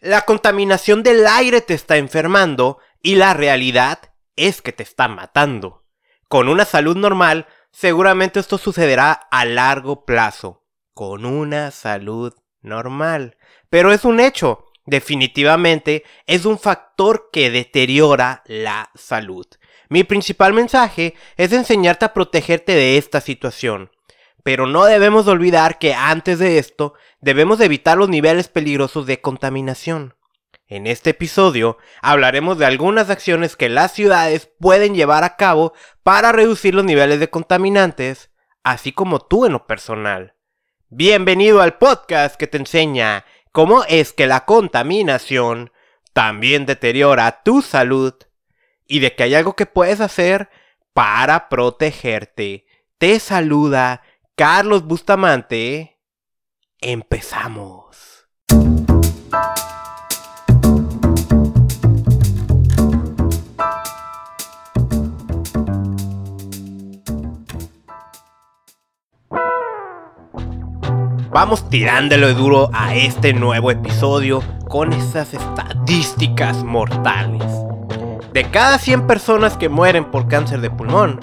La contaminación del aire te está enfermando y la realidad es que te está matando. Con una salud normal, seguramente esto sucederá a largo plazo. Con una salud normal. Pero es un hecho. Definitivamente es un factor que deteriora la salud. Mi principal mensaje es enseñarte a protegerte de esta situación. Pero no debemos olvidar que antes de esto debemos evitar los niveles peligrosos de contaminación. En este episodio hablaremos de algunas acciones que las ciudades pueden llevar a cabo para reducir los niveles de contaminantes, así como tú en lo personal. Bienvenido al podcast que te enseña cómo es que la contaminación también deteriora tu salud y de que hay algo que puedes hacer para protegerte. Te saluda Carlos Bustamante. Empezamos. Vamos tirándolo duro a este nuevo episodio con esas estadísticas mortales. De cada 100 personas que mueren por cáncer de pulmón,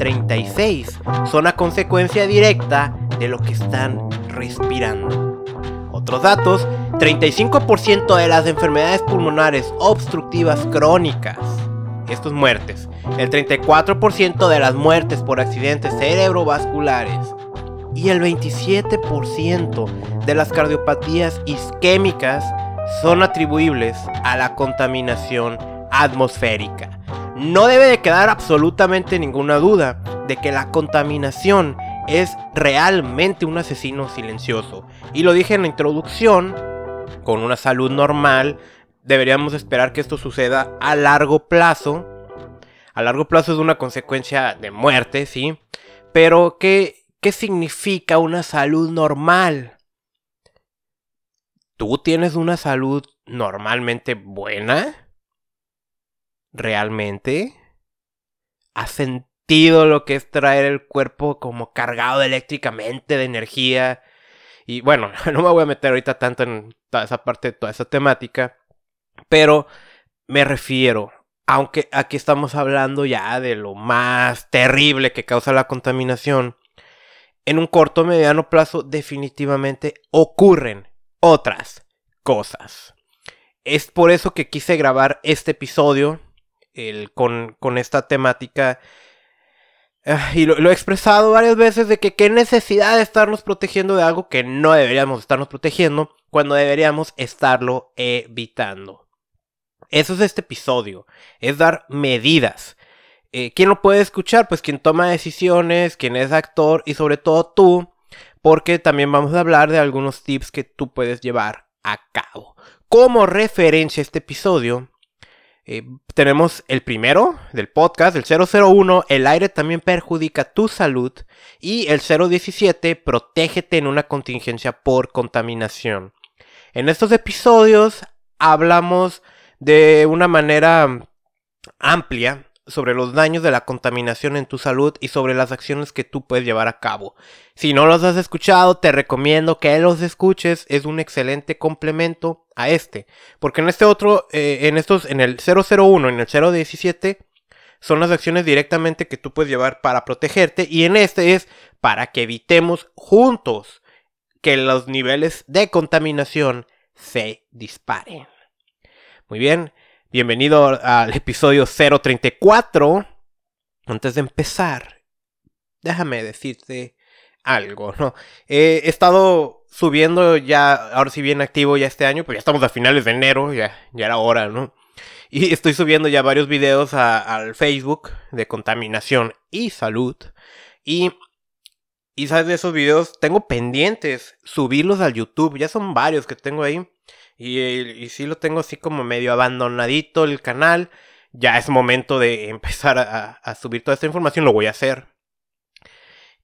36 son a consecuencia directa de lo que están respirando. Otros datos, 35% de las enfermedades pulmonares obstructivas crónicas, esto es muertes, el 34% de las muertes por accidentes cerebrovasculares y el 27% de las cardiopatías isquémicas son atribuibles a la contaminación atmosférica. No debe de quedar absolutamente ninguna duda de que la contaminación es realmente un asesino silencioso. Y lo dije en la introducción, con una salud normal, deberíamos esperar que esto suceda a largo plazo. A largo plazo es una consecuencia de muerte, ¿sí? Pero ¿qué, qué significa una salud normal? ¿Tú tienes una salud normalmente buena? ¿Realmente? ¿Has sentido lo que es traer el cuerpo como cargado eléctricamente de energía? Y bueno, no me voy a meter ahorita tanto en toda esa parte, toda esa temática. Pero me refiero, aunque aquí estamos hablando ya de lo más terrible que causa la contaminación, en un corto mediano plazo definitivamente ocurren otras cosas. Es por eso que quise grabar este episodio con, esta temática. Ah, y lo, he expresado varias veces de que qué necesidad de estarnos protegiendo de algo que no deberíamos estarnos protegiendo cuando deberíamos estarlo evitando. Eso es este episodio, es dar medidas. Eh, ¿Quién lo puede escuchar? Pues quien toma decisiones, quien es actor y sobre todo tú, porque también vamos a hablar de algunos tips que tú puedes llevar a cabo. Como referencia a este episodio, eh, tenemos el primero del podcast, el 001, el aire también perjudica tu salud. Y el 017, protégete en una contingencia por contaminación. En estos episodios hablamos de una manera amplia sobre los daños de la contaminación en tu salud y sobre las acciones que tú puedes llevar a cabo. Si no los has escuchado, te recomiendo que los escuches, es un excelente complemento a este, porque en este otro, eh, en estos, en el 001, en el 017, son las acciones directamente que tú puedes llevar para protegerte y en este es para que evitemos juntos que los niveles de contaminación se disparen. Muy bien, Bienvenido al episodio 034. Antes de empezar, déjame decirte algo, ¿no? he estado subiendo ya, ahora sí bien activo ya este año, pues ya estamos a finales de enero, ya, ya era hora, ¿no? Y estoy subiendo ya varios videos al Facebook de contaminación y salud. Y, y sabes de esos videos, tengo pendientes subirlos al YouTube, ya son varios que tengo ahí. Y, y sí lo tengo así como medio abandonadito el canal. Ya es momento de empezar a, subir toda esta información. Lo voy a hacer.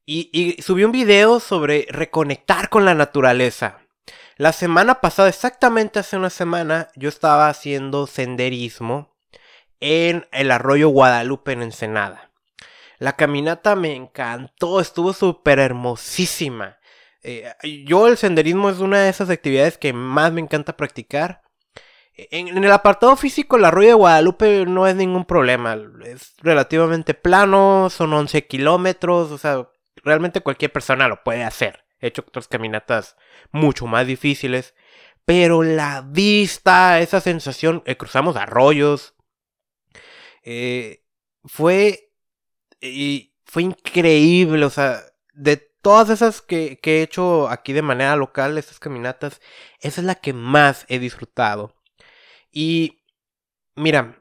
Y, y subí un video sobre reconectar con la naturaleza. La semana pasada, exactamente hace una semana, yo estaba haciendo senderismo en el arroyo Guadalupe en Ensenada. La caminata me encantó, estuvo súper hermosísima. Eh, yo el senderismo es una de esas actividades que más me encanta practicar. En, el apartado físico, la Rueda de Guadalupe no es ningún problema. Es relativamente plano, son 11 kilómetros, o sea, realmente cualquier persona lo puede hacer. He hecho otras caminatas mucho más difíciles. Pero la vista, esa sensación, eh, cruzamos arroyos, eh, fue, fue increíble, o sea, de todas esas que, que, he hecho aquí de manera local, estas caminatas, esa es la que más he disfrutado. Y mira,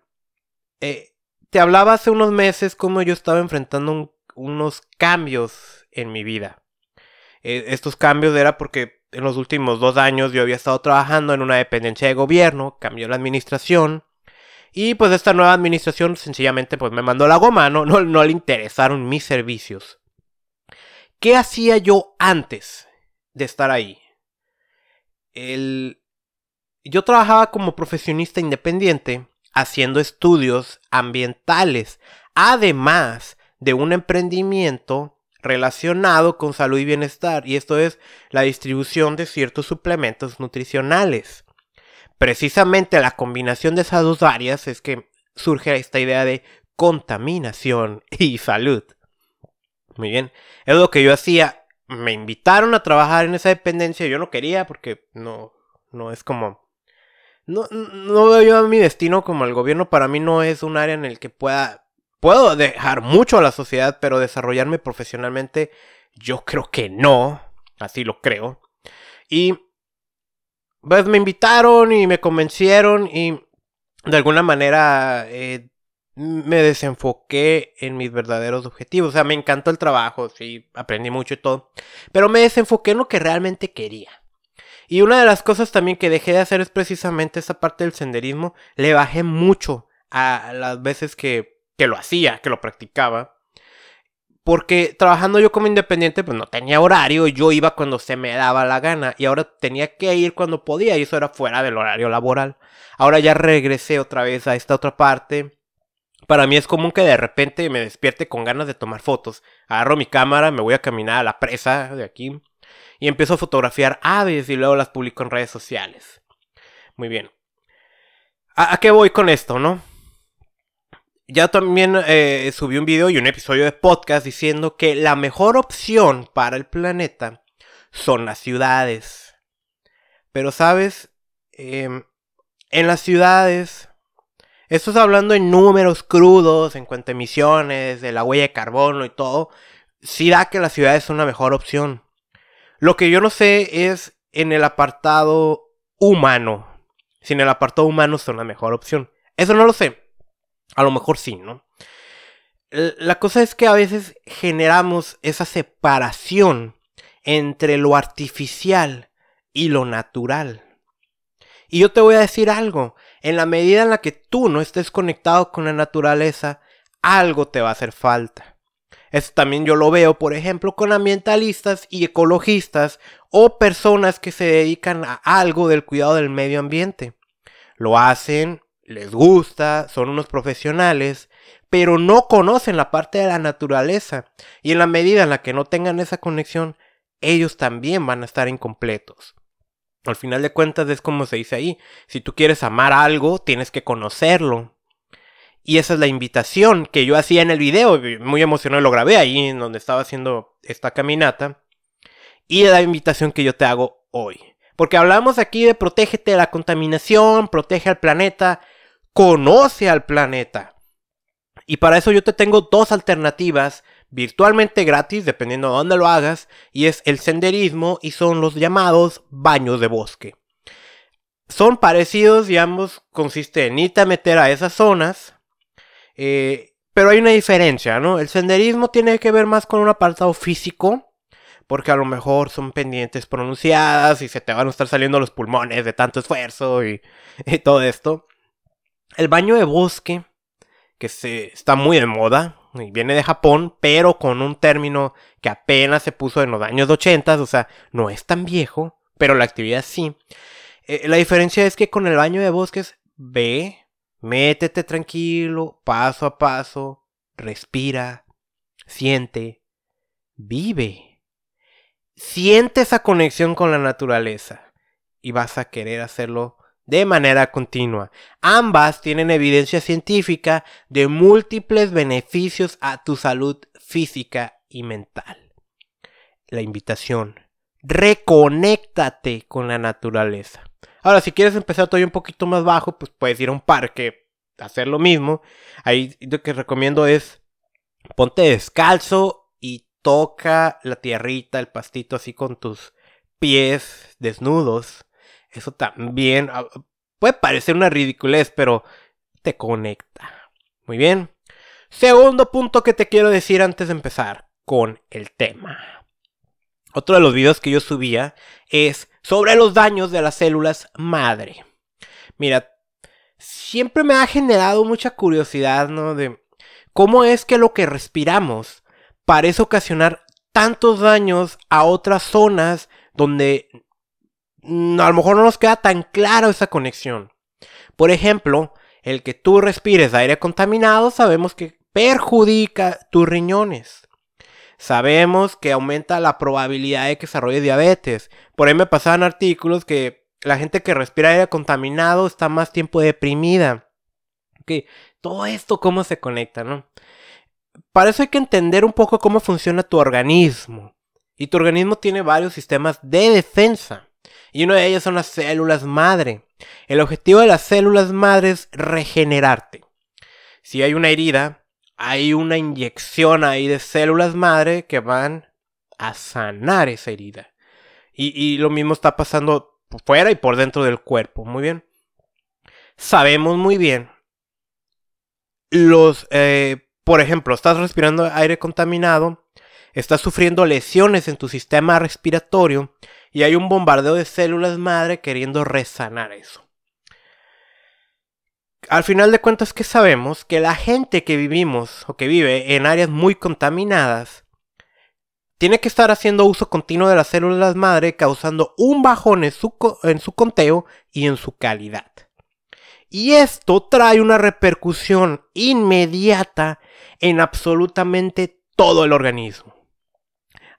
eh, te hablaba hace unos meses cómo yo estaba enfrentando unos cambios en mi vida. Eh, estos cambios era porque en los últimos dos años yo había estado trabajando en una dependencia de gobierno, cambió la administración. Y pues esta nueva administración sencillamente pues me mandó la goma, no, no, no le interesaron mis servicios. ¿Qué hacía yo antes de estar ahí? El, yo trabajaba como profesionista independiente haciendo estudios ambientales, además de un emprendimiento relacionado con salud y bienestar, y esto es la distribución de ciertos suplementos nutricionales. Precisamente la combinación de esas dos áreas es que surge esta idea de contaminación y salud. Muy bien, es lo que yo hacía. Me invitaron a trabajar en esa dependencia, yo no quería porque no, no es como no, no veo yo mi destino como el gobierno. Para mí no es un área en el que pueda. Puedo dejar mucho a la sociedad, pero desarrollarme profesionalmente, yo creo que no. Así lo creo. Y. Pues me invitaron y me convencieron y de alguna manera eh, me desenfoqué en mis verdaderos objetivos. O sea, me encantó el trabajo, sí, aprendí mucho y todo. Pero me desenfoqué en lo que realmente quería. Y una de las cosas también que dejé de hacer es precisamente esa parte del senderismo. Le bajé mucho a las veces que, que lo hacía, que lo practicaba. Porque trabajando yo como independiente, pues no tenía horario, yo iba cuando se me daba la gana y ahora tenía que ir cuando podía y eso era fuera del horario laboral. Ahora ya regresé otra vez a esta otra parte. Para mí es común que de repente me despierte con ganas de tomar fotos. Agarro mi cámara, me voy a caminar a la presa de aquí y empiezo a fotografiar aves y luego las publico en redes sociales. Muy bien. ¿A, qué voy con esto, no? Ya también eh, subí un video y un episodio de podcast diciendo que la mejor opción para el planeta son las ciudades. Pero sabes, em, en las ciudades, esto es hablando en números crudos, en cuanto a emisiones, de la huella de carbono y todo, sí da que las ciudades son una mejor opción. Lo que yo no sé es en el apartado humano. Si en el apartado humano son la mejor opción. Eso no lo sé. A lo mejor sí, ¿no? La cosa es que a veces generamos esa separación entre lo artificial y lo natural. Y yo te voy a decir algo, en la medida en la que tú no estés conectado con la naturaleza, algo te va a hacer falta. Esto también yo lo veo, por ejemplo, con ambientalistas y ecologistas o personas que se dedican a algo del cuidado del medio ambiente. Lo hacen, les gusta, son unos profesionales, pero no conocen la parte de la naturaleza. Y en la medida en la que no tengan esa conexión, ellos también van a estar incompletos. Al final de cuentas es como se dice ahí, si tú quieres amar algo, tienes que conocerlo. Y esa es la invitación que yo hacía en el video. Muy emocionado lo grabé ahí en donde estaba haciendo esta caminata. Y la invitación que yo te hago hoy. Porque hablamos aquí de protégete de la contaminación, protege al planeta, conoce al planeta. Y para eso yo te tengo dos alternativas virtualmente gratis, dependiendo de dónde lo hagas, y es el senderismo y son los llamados baños de bosque. Son parecidos y ambos consiste en irte a meter a esas zonas, eh, pero hay una diferencia, ¿no? El senderismo tiene que ver más con un apartado físico, porque a lo mejor son pendientes pronunciadas y se te van a estar saliendo los pulmones de tanto esfuerzo y, todo esto. El baño de bosque, que se, está muy de moda, viene de Japón, pero con un término que apenas se puso en los años 80, o sea, no es tan viejo, pero la actividad sí. Eh, la diferencia es que con el baño de bosques ve Métete tranquilo, paso a paso, respira, siente, vive. Siente esa conexión con la naturaleza y vas a querer hacerlo de manera continua. Ambas tienen evidencia científica de múltiples beneficios a tu salud física y mental. La invitación. Reconéctate con la naturaleza. Ahora, si quieres empezar todavía un poquito más bajo, pues puedes ir a un parque, hacer lo mismo. Ahí lo que recomiendo es ponte descalzo y toca la tierrita, el pastito así con tus pies desnudos. Eso también ah, puede parecer una ridiculez, pero te conecta. Muy bien. Segundo punto que te quiero decir antes de empezar con el tema. Otro de los videos que yo subía es sobre los daños de las células madre. Mira, siempre me ha generado mucha curiosidad, ¿no? De cómo es que lo que respiramos parece ocasionar tantos daños a otras zonas donde a lo mejor no nos queda tan claro esa conexión. Por ejemplo, el que tú respires aire contaminado sabemos que perjudica tus riñones. Sabemos que aumenta la probabilidad de que desarrolle diabetes. Por ahí me pasaban artículos que la gente que respira aire contaminado está más tiempo deprimida. Que todo esto cómo se conecta, ¿no? Para eso hay que entender un poco cómo funciona tu organismo. Y tu organismo tiene varios sistemas de defensa. Y uno de ellos son las células madre. El objetivo de las células madre es regenerarte. Si hay una herida, hay una inyección ahí de células madre que van a sanar esa herida. Y, lo mismo está pasando fuera y por dentro del cuerpo. Muy bien. Sabemos muy bien. Los, eh, por ejemplo, estás respirando aire contaminado estás sufriendo lesiones en tu sistema respiratorio y hay un bombardeo de células madre queriendo resanar eso. Al final de cuentas que sabemos que la gente que vivimos o que vive en áreas muy contaminadas tiene que estar haciendo uso continuo de las células madre causando un bajón en su, en su conteo y en su calidad. Y esto trae una repercusión inmediata en absolutamente todo el organismo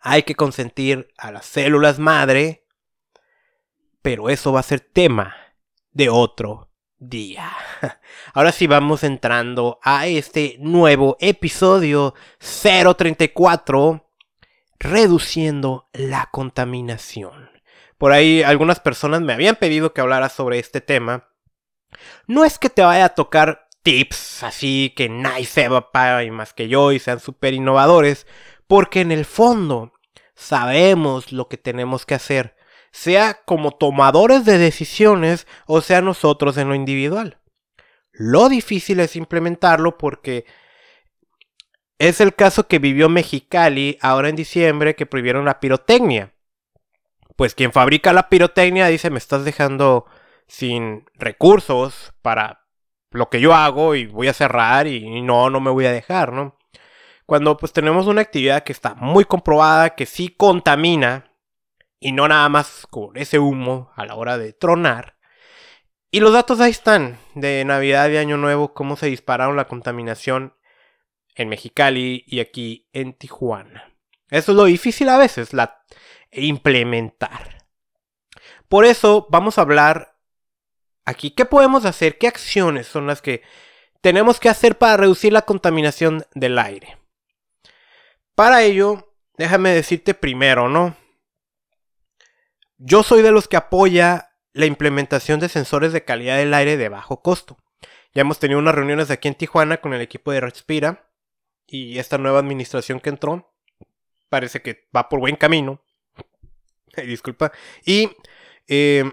hay que consentir a las células madre, pero eso va a ser tema de otro día. Ahora sí vamos entrando a este nuevo episodio 034, reduciendo la contaminación. Por ahí algunas personas me habían pedido que hablara sobre este tema. No es que te vaya a tocar tips así que nadie sepa más que yo y sean súper innovadores, porque en el fondo sabemos lo que tenemos que hacer, sea como tomadores de decisiones o sea nosotros en lo individual. Lo difícil es implementarlo porque es el caso que vivió Mexicali ahora en diciembre que prohibieron la pirotecnia. Pues quien fabrica la pirotecnia dice me estás dejando sin recursos para lo que yo hago y voy a cerrar y no, no me voy a dejar, ¿no? Cuando pues tenemos una actividad que está muy comprobada, que sí contamina, y no nada más con ese humo a la hora de tronar. Y los datos ahí están, de Navidad y Año Nuevo, cómo se dispararon la contaminación en Mexicali y aquí en Tijuana. Eso es lo difícil a veces, la implementar. Por eso vamos a hablar aquí, ¿qué podemos hacer? ¿Qué acciones son las que tenemos que hacer para reducir la contaminación del aire? Para ello, déjame decirte primero, ¿no? Yo soy de los que apoya la implementación de sensores de calidad del aire de bajo costo. Ya hemos tenido unas reuniones aquí en Tijuana con el equipo de Respira y esta nueva administración que entró parece que va por buen camino. disculpa. Y, eh,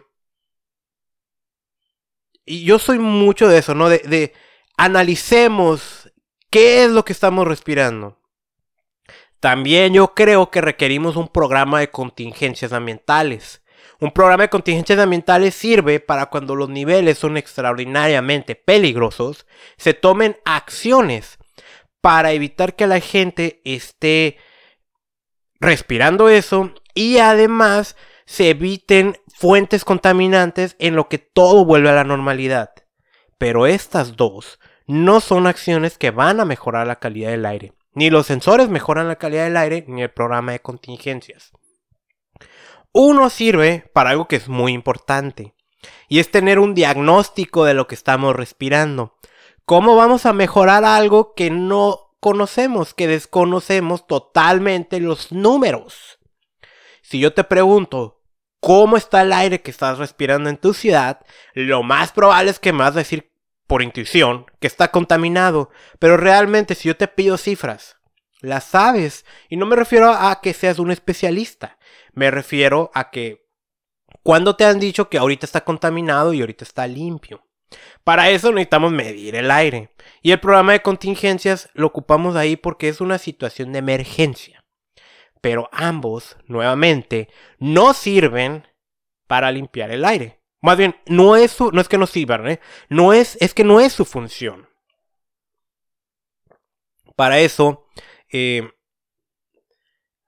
y yo soy mucho de eso, ¿no? De analicemos qué es lo que estamos respirando. También yo creo que requerimos un programa de contingencias ambientales. Un programa de contingencias ambientales sirve para cuando los niveles son extraordinariamente peligrosos, se tomen acciones para evitar que la gente esté respirando eso y además se eviten fuentes contaminantes en lo que todo vuelve a la normalidad. Pero estas dos no son acciones que van a mejorar la calidad del aire. Ni los sensores mejoran la calidad del aire, ni el programa de contingencias. Uno sirve para algo que es muy importante. y es tener un diagnóstico de lo que estamos respirando. ¿Cómo vamos a mejorar algo que no conocemos, que desconocemos totalmente los números? Si yo te pregunto, ¿cómo está el aire que estás respirando en tu ciudad? Lo más probable es que me vas a decir por intuición que está contaminado. Pero realmente si yo te pido cifras, las sabes. Y no me refiero a que seas un especialista. Me refiero a que cuando te han dicho que ahorita está contaminado y ahorita está limpio. Para eso necesitamos medir el aire. Y el programa de contingencias lo ocupamos ahí porque es una situación de emergencia. Pero ambos, nuevamente, no sirven para limpiar el aire. Más bien, no es, su, no es que no sirvan, ¿eh? no es, es que no es su función. Para eso, eh,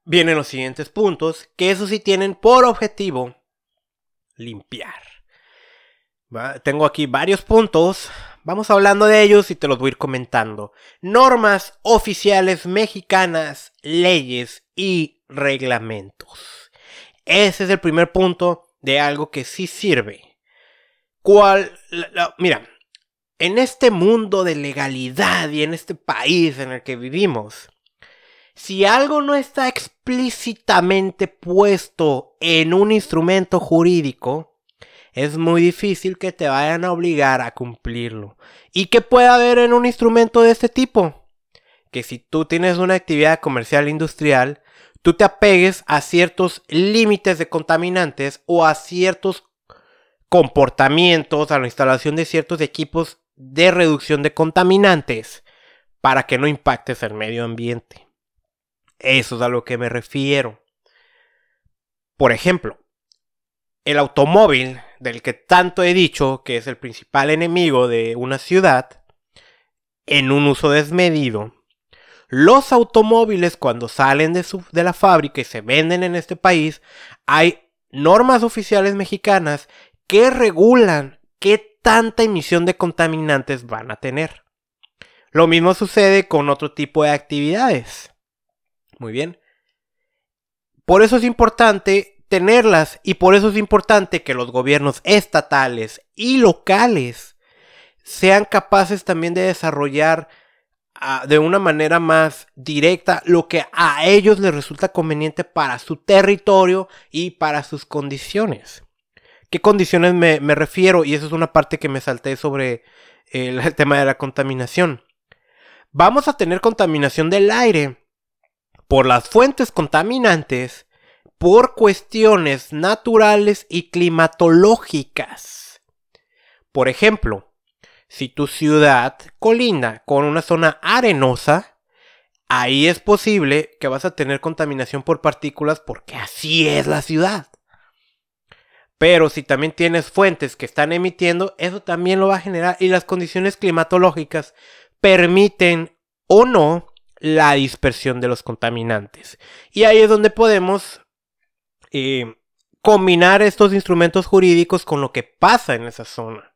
vienen los siguientes puntos, que eso sí tienen por objetivo limpiar. Tengo aquí varios puntos, vamos hablando de ellos y te los voy a ir comentando. Normas oficiales mexicanas, leyes y reglamentos. Ese es el primer punto de algo que sí sirve. ¿Cuál? mira, en este mundo de legalidad y en este país en el que vivimos, si algo no está explícitamente puesto en un instrumento jurídico, es muy difícil que te vayan a obligar a cumplirlo. ¿Y qué puede haber en un instrumento de este tipo? Que si tú tienes una actividad comercial industrial, tú te apegues a ciertos límites de contaminantes o a ciertos comportamientos, a la instalación de ciertos equipos de reducción de contaminantes para que no impactes el medio ambiente. Eso es a lo que me refiero. Por ejemplo, el automóvil, del que tanto he dicho que es el principal enemigo de una ciudad, en un uso desmedido, los automóviles cuando salen de, de, la fábrica y se venden en este país, hay normas oficiales mexicanas que regulan qué tanta emisión de contaminantes van a tener. Lo mismo sucede con otro tipo de actividades. Muy bien. Por eso es importante tenerlas y por eso es importante que los gobiernos estatales y locales sean capaces también de desarrollar de una manera más directa lo que a ellos les resulta conveniente para su territorio y para sus condiciones. ¿Qué condiciones me, refiero? Y eso es una parte que me salté sobre el tema de la contaminación. Vamos a tener contaminación del aire por las fuentes contaminantes por cuestiones naturales y climatológicas. Por ejemplo, si tu ciudad colinda con una zona arenosa, ahí es posible que vas a tener contaminación por partículas porque así es la ciudad. Pero si también tienes fuentes que están emitiendo, eso también lo va a generar y las condiciones climatológicas permiten o no la dispersión de los contaminantes. Y ahí es donde podemos eh, combinar estos instrumentos jurídicos con lo que pasa en esa zona.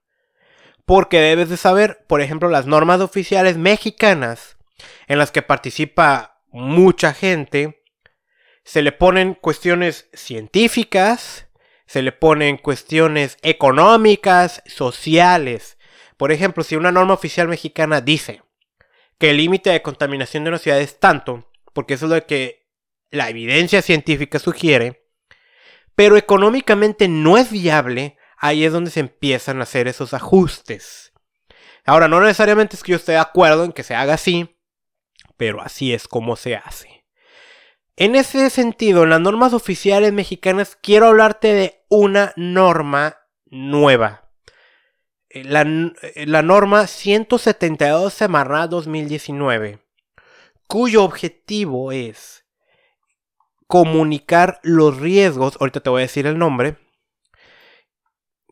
Porque debes de saber, por ejemplo, las normas oficiales mexicanas en las que participa mucha gente, se le ponen cuestiones científicas, se le ponen cuestiones económicas, sociales. Por ejemplo, si una norma oficial mexicana dice que el límite de contaminación de una ciudad es tanto, porque eso es lo que la evidencia científica sugiere, pero económicamente no es viable, ahí es donde se empiezan a hacer esos ajustes. Ahora, no necesariamente es que yo esté de acuerdo en que se haga así, pero así es como se hace. En ese sentido, en las normas oficiales mexicanas, quiero hablarte de una norma nueva. Eh, eh, la, norma 172 Semarnat 2019, cuyo objetivo es comunicar los riesgos, ahorita te voy a decir el nombre,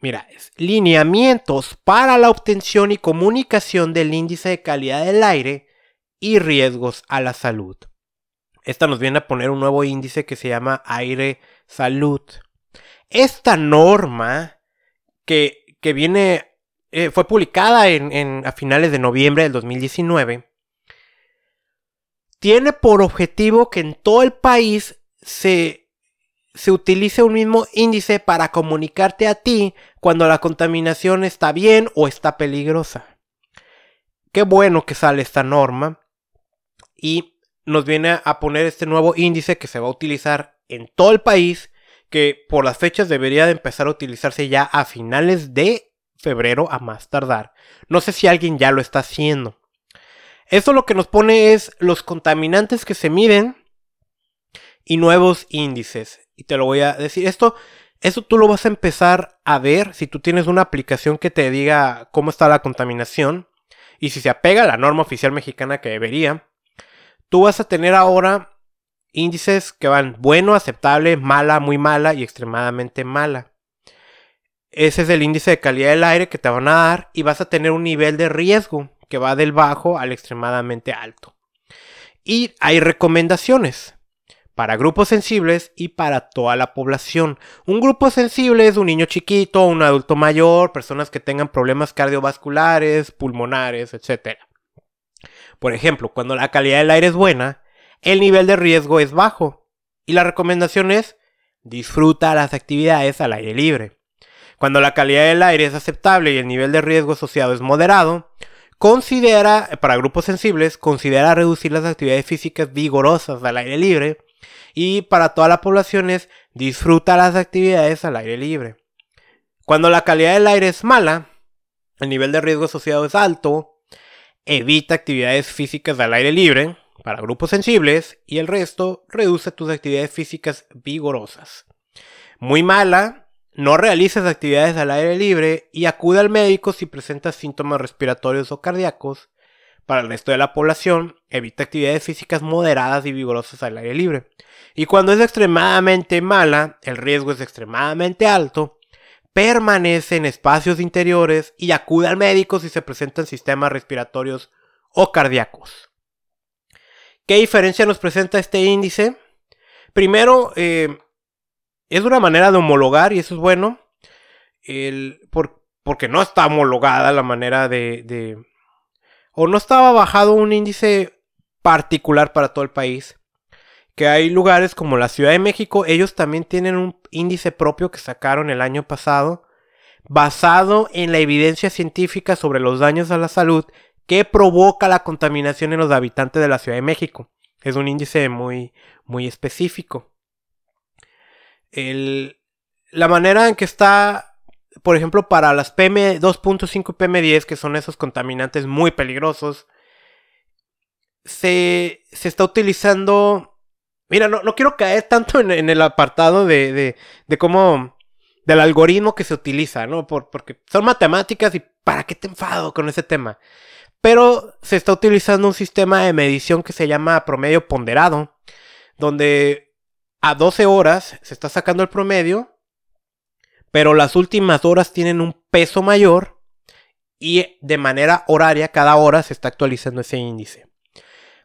mira, lineamientos para la obtención y comunicación del índice de calidad del aire y riesgos a la salud. Esta nos viene a poner un nuevo índice que se llama aire salud. Esta norma que, que viene eh, fue publicada en, a finales de noviembre del 2019, tiene por objetivo que en todo el país se, se utilice un mismo índice para comunicarte a ti cuando la contaminación está bien o está peligrosa. Qué bueno que sale esta norma y nos viene a poner este nuevo índice que se va a utilizar en todo el país, que por las fechas debería de empezar a utilizarse ya a finales de febrero a más tardar. No sé si alguien ya lo está haciendo. Esto lo que nos pone es los contaminantes que se miden y nuevos índices. Y te lo voy a decir. Esto, tú lo vas a empezar a ver si tú tienes una aplicación que te diga cómo está la contaminación. Y si se apega a la norma oficial mexicana que debería. Tú vas a tener ahora índices que van bueno, aceptable, mala, muy mala y extremadamente mala. Ese es el índice de calidad del aire que te van a dar y vas a tener un nivel de riesgo que va del bajo al extremadamente alto. Y hay recomendaciones para grupos sensibles y para toda la población. Un grupo sensible es un niño chiquito, un adulto mayor, personas que tengan problemas cardiovasculares, pulmonares, etc. Por ejemplo, cuando la calidad del aire es buena, el nivel de riesgo es bajo. Y la recomendación es disfruta las actividades al aire libre. Cuando la calidad del aire es aceptable y el nivel de riesgo asociado es moderado, considera, para grupos sensibles, considera reducir las actividades físicas vigorosas al aire libre y para toda la población es disfruta las actividades al aire libre. Cuando la calidad del aire es mala, el nivel de riesgo asociado es alto, evita actividades físicas al aire libre para grupos sensibles y el resto reduce tus actividades físicas vigorosas. Muy mala, no realices actividades al aire libre y acude al médico si presentas síntomas respiratorios o cardíacos. Para el resto de la población, evita actividades físicas moderadas y vigorosas al aire libre. Y cuando es extremadamente mala, el riesgo es extremadamente alto, permanece en espacios interiores y acude al médico si se presentan sistemas respiratorios o cardíacos. ¿Qué diferencia nos presenta este índice? Primero, eh, es una manera de homologar y eso es bueno. porque no está homologada la manera de o no estaba bajado un índice particular para todo el país. Que hay lugares como la Ciudad de México, ellos también tienen un índice propio que sacaron el año pasado, basado en la evidencia científica sobre los daños a la salud que provoca la contaminación en los habitantes de la Ciudad de México. Es un índice muy, muy específico. la manera en que está por ejemplo, para las PM2.5 y PM10, que son esos contaminantes muy peligrosos, se, se está utilizando... Mira, no, no quiero caer tanto en, el apartado de, de, de, cómo... del algoritmo que se utiliza, ¿no? Por, porque son matemáticas y ¿para qué te enfado con ese tema? Pero se está utilizando un sistema de medición que se llama promedio ponderado, donde a 12 horas se está sacando el promedio pero las últimas horas tienen un peso mayor y de manera horaria cada hora se está actualizando ese índice.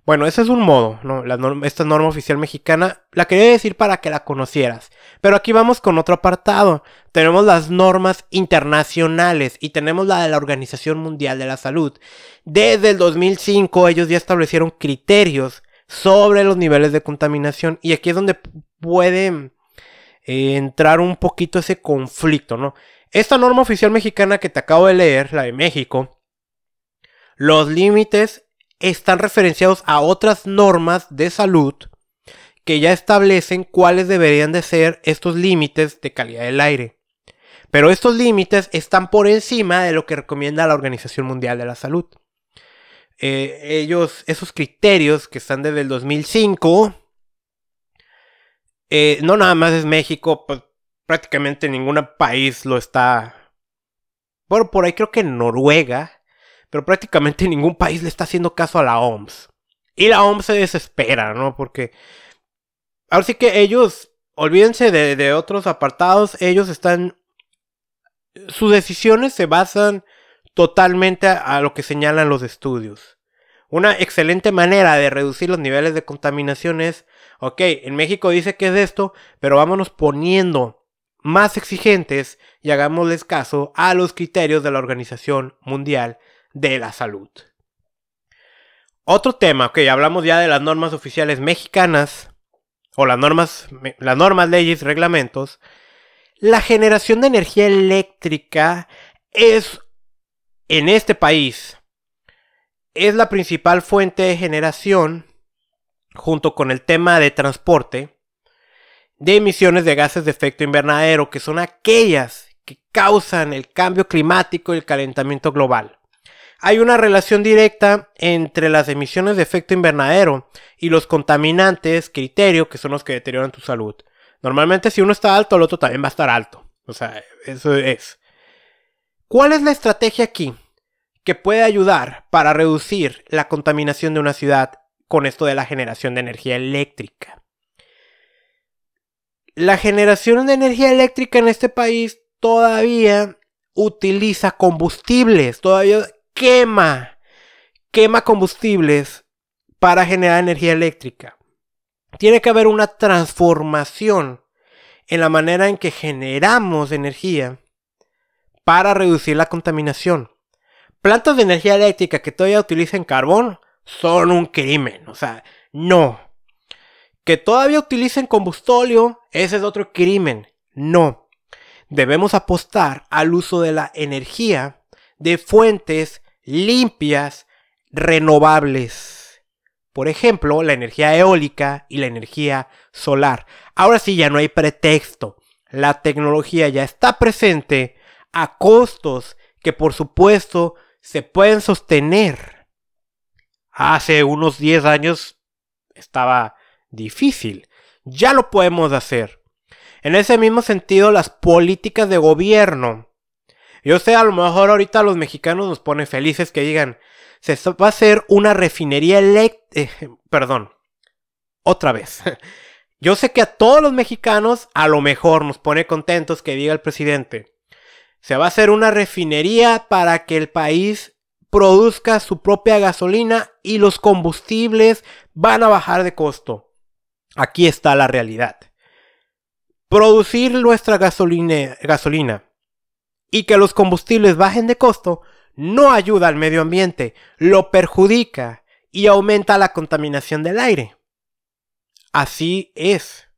Bueno, ese es un modo, ¿no? esta norma oficial mexicana la quería decir para que la conocieras. Pero aquí vamos con otro apartado. Tenemos las normas internacionales y tenemos la de la Organización Mundial de la Salud. Desde el 2005 ellos ya establecieron criterios sobre los niveles de contaminación y aquí es donde pueden eh, entrar un poquito ese conflicto, ¿no? Esta norma oficial mexicana que te acabo de leer, la de México, los límites están referenciados a otras normas de salud que ya establecen cuáles deberían de ser estos límites de calidad del aire. Pero estos límites están por encima de lo que recomienda la Organización Mundial de la Salud. Eh, ellos, esos criterios que están desde el 2005, eh, no nada más es México, pues prácticamente ningún país lo está. Bueno, por ahí creo que Noruega, pero prácticamente ningún país le está haciendo caso a la OMS. Y la OMS se desespera, ¿no? Porque ahora sí que ellos, olvídense de, de otros apartados, ellos están... Sus decisiones se basan totalmente a lo que señalan los estudios. Una excelente manera de reducir los niveles de contaminación es ok, en México dice que es esto, pero vámonos poniendo más exigentes y hagámosles caso a los criterios de la Organización Mundial de la Salud. Otro tema, ok, hablamos ya de las normas oficiales mexicanas. o las normas, las normas, leyes, reglamentos, la generación de energía eléctrica es, en este país, es la principal fuente de generación, junto con el tema de transporte, de emisiones de gases de efecto invernadero, que son aquellas que causan el cambio climático y el calentamiento global. Hay una relación directa entre las emisiones de efecto invernadero y los contaminantes criterio, que son los que deterioran tu salud. Normalmente si uno está alto, el otro también va a estar alto. O sea, eso es. ¿Cuál es la estrategia aquí que puede ayudar para reducir la contaminación de una ciudad con esto de la generación de energía eléctrica? La generación de energía eléctrica en este país todavía utiliza combustibles, todavía quema, quema combustibles para generar energía eléctrica. Tiene que haber una transformación en la manera en que generamos energía para reducir la contaminación. Plantas de energía eléctrica que todavía utilicen carbón son un crimen. O sea, no. Que todavía utilicen combustóleo, ese es otro crimen. No. Debemos apostar al uso de la energía de fuentes limpias, renovables. Por ejemplo, la energía eólica y la energía solar. Ahora sí, ya no hay pretexto. La tecnología ya está presente a costos que por supuesto se pueden sostener. Hace unos 10 años estaba difícil. Ya lo podemos hacer. En ese mismo sentido, las políticas de gobierno. Yo sé, a lo mejor ahorita los mexicanos nos ponen felices que digan, se va a hacer una refinería eléctrica. Eh, perdón. Otra vez. Yo sé que a todos los mexicanos a lo mejor nos pone contentos que diga el presidente. Se va a hacer una refinería para que el país produzca su propia gasolina y los combustibles van a bajar de costo. Aquí está la realidad. Producir nuestra gasolina, y que los combustibles bajen de costo no ayuda al medio ambiente, lo perjudica y aumenta la contaminación del aire. Así es.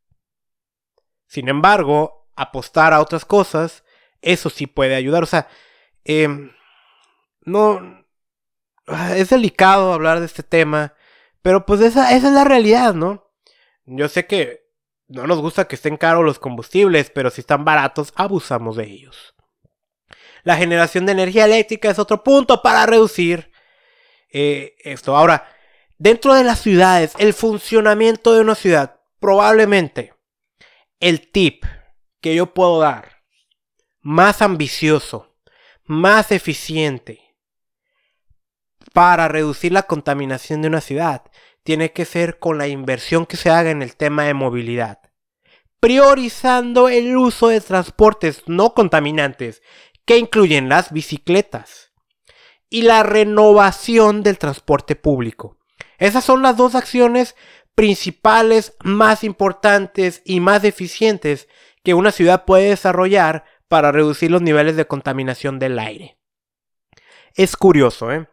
Sin embargo, apostar a otras cosas, eso sí puede ayudar. O sea, em, no... Es delicado hablar de este tema, pero pues esa, esa es la realidad, ¿no? Yo sé que no nos gusta que estén caros los combustibles, pero si están baratos, abusamos de ellos. La generación de energía eléctrica es otro punto para reducir eh, esto. Ahora, dentro de las ciudades, el funcionamiento de una ciudad, probablemente el tip que yo puedo dar, más ambicioso, más eficiente, para reducir la contaminación de una ciudad, tiene que ser con la inversión que se haga en el tema de movilidad priorizando el uso de transportes no contaminantes que incluyen las bicicletas y la renovación del transporte público. Esas son las dos acciones principales más importantes y más eficientes que una ciudad puede desarrollar para reducir los niveles de contaminación del aire. Es curioso, ¿eh?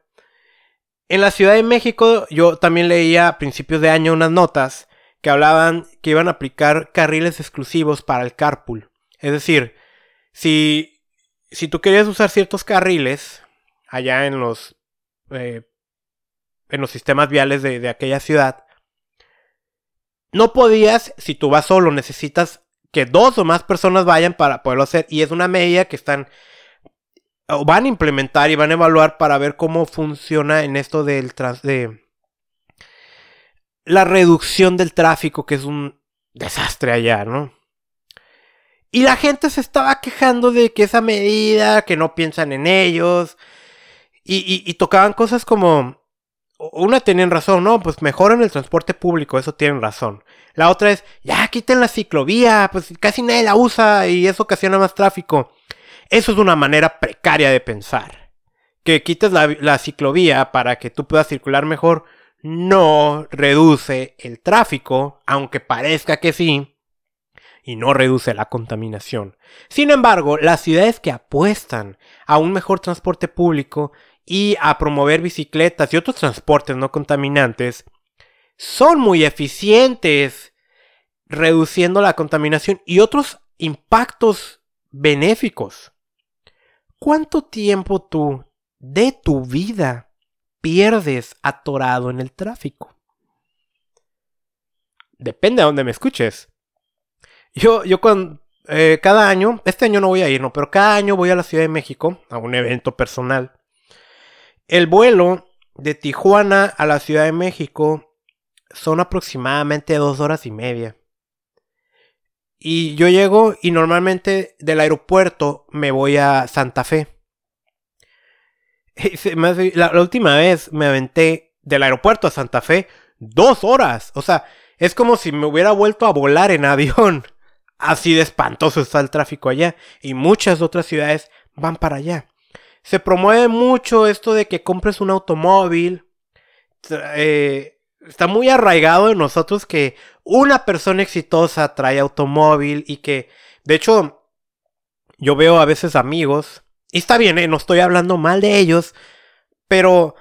En la Ciudad de México yo también leía a principios de año unas notas que hablaban que iban a aplicar carriles exclusivos para el carpool. Es decir, si si tú querías usar ciertos carriles allá en los eh, en los sistemas viales de, de, aquella ciudad, no podías, si tú vas solo, necesitas que dos o más personas vayan para poderlo hacer. Y es una medida que están van a implementar y van a evaluar para ver cómo funciona en esto del de la reducción del tráfico, que es un desastre allá, ¿no? Y la gente se estaba quejando de que esa medida, que no piensan en ellos. Y, tocaban cosas como... Una tenían razón, no, pues mejoran el transporte público, eso tienen razón. La otra es, ya quiten la ciclovía, pues casi nadie la usa y eso ocasiona más tráfico. Eso es una manera precaria de pensar. Que quites la, ciclovía para que tú puedas circular mejor no reduce el tráfico, aunque parezca que sí, y no reduce la contaminación. Sin embargo, las ciudades que apuestan a un mejor transporte público y a promover bicicletas y otros transportes no contaminantes son muy eficientes reduciendo la contaminación y otros impactos benéficos. ¿Cuánto tiempo tú de tu vida pierdes atorado en el tráfico? Depende de dónde me escuches. Yo, yo cuando, eh, cada año, este año no voy a ir, no, pero cada año voy a la Ciudad de México a un evento personal. El vuelo de Tijuana a la Ciudad de México son aproximadamente dos horas y media. Y yo llego y normalmente del aeropuerto me voy a Santa Fe. La, última vez me aventé del aeropuerto a Santa Fe dos horas. O sea, es como si me hubiera vuelto a volar en avión. Así de espantoso está el tráfico allá. Y muchas otras ciudades van para allá. Se promueve mucho esto de que compres un automóvil. Eh, está muy arraigado en nosotros que una persona exitosa trae automóvil y que, de hecho, yo veo a veces amigos, y está bien, ¿eh? no estoy hablando mal de ellos, pero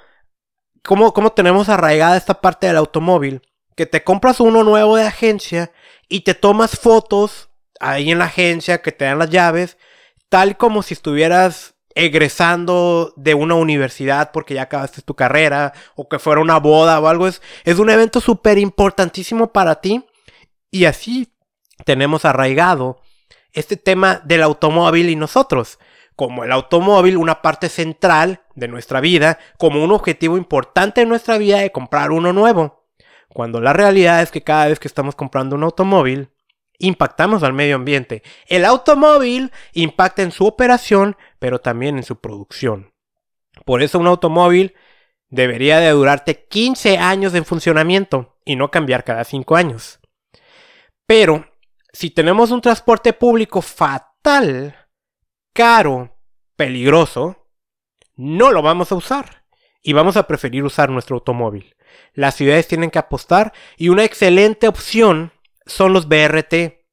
¿cómo, ¿cómo tenemos arraigada esta parte del automóvil? Que te compras uno nuevo de agencia y te tomas fotos ahí en la agencia que te dan las llaves, tal como si estuvieras egresando de una universidad porque ya acabaste tu carrera o que fuera una boda o algo. Es, es un evento súper importantísimo para ti y así tenemos arraigado este tema del automóvil y nosotros. Como el automóvil, una parte central de nuestra vida, como un objetivo importante en nuestra vida de comprar uno nuevo. Cuando la realidad es que cada vez que estamos comprando un automóvil, impactamos al medio ambiente. El automóvil impacta en su operación, pero también en su producción. Por eso un automóvil debería de durarte 15 años en funcionamiento y no cambiar cada 5 años. Pero si tenemos un transporte público fatal, caro, peligroso, no lo vamos a usar y vamos a preferir usar nuestro automóvil. Las ciudades tienen que apostar y una excelente opción son los BRT.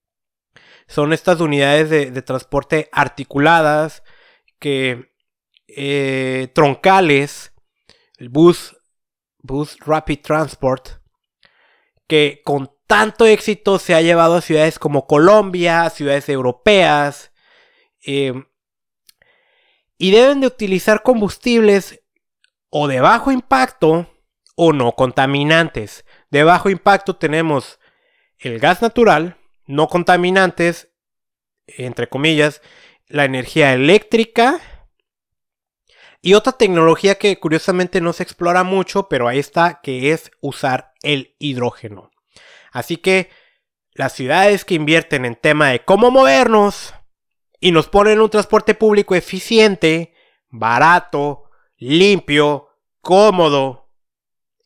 Son estas unidades de, transporte articuladas que eh, troncales, el bus, bus Rapid Transport, que con tanto éxito se ha llevado a ciudades como Colombia, ciudades europeas, eh, y deben de utilizar combustibles o de bajo impacto o no contaminantes. De bajo impacto tenemos el gas natural, no contaminantes, entre comillas, la energía eléctrica y otra tecnología que curiosamente no se explora mucho, pero ahí está, que es usar el hidrógeno. Así que las ciudades que invierten en tema de cómo movernos y nos ponen un transporte público eficiente, barato, limpio, cómodo,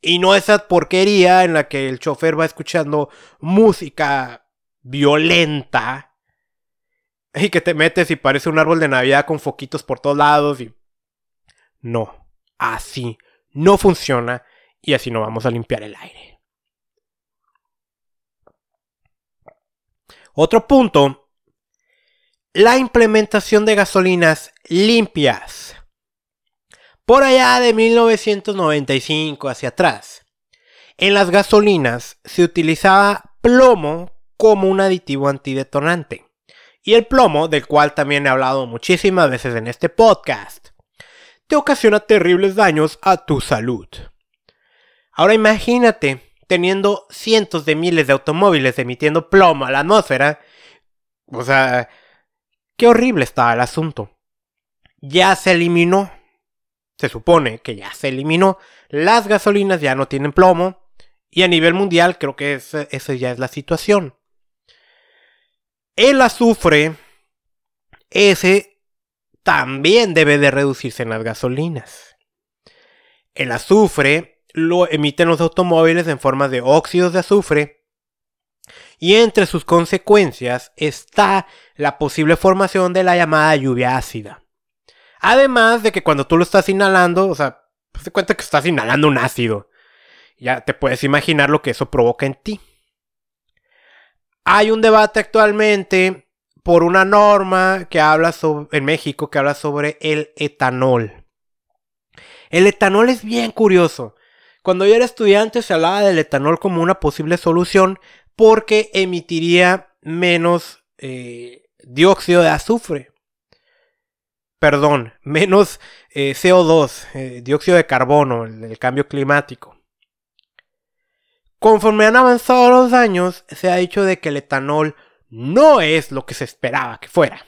y no esa porquería en la que el chofer va escuchando música violenta. Y que te metes y parece un árbol de Navidad con foquitos por todos lados. Y... No, así no funciona y así no vamos a limpiar el aire. Otro punto, la implementación de gasolinas limpias por allá de 1995 hacia atrás. En las gasolinas se utilizaba plomo como un aditivo antidetonante. Y el plomo, del cual también he hablado muchísimas veces en este podcast, te ocasiona terribles daños a tu salud. Ahora imagínate teniendo cientos de miles de automóviles emitiendo plomo a la atmósfera. O sea, qué horrible estaba el asunto. Ya se eliminó se supone que ya se eliminó, las gasolinas ya no tienen plomo y a nivel mundial creo que esa ya es la situación. El azufre, ese también debe de reducirse en las gasolinas. El azufre lo emiten los automóviles en forma de óxidos de azufre y entre sus consecuencias está la posible formación de la llamada lluvia ácida. Además de que cuando tú lo estás inhalando, o sea, pues te cuenta que estás inhalando un ácido. Ya te puedes imaginar lo que eso provoca en ti. Hay un debate actualmente por una norma que habla sobre, en México que habla sobre el etanol. El etanol es bien curioso. Cuando yo era estudiante se hablaba del etanol como una posible solución porque emitiría menos eh, dióxido de azufre. Perdón, menos eh, CO2, eh, dióxido de carbono, el, cambio climático. Conforme han avanzado los años, se ha dicho de que el etanol no es lo que se esperaba que fuera.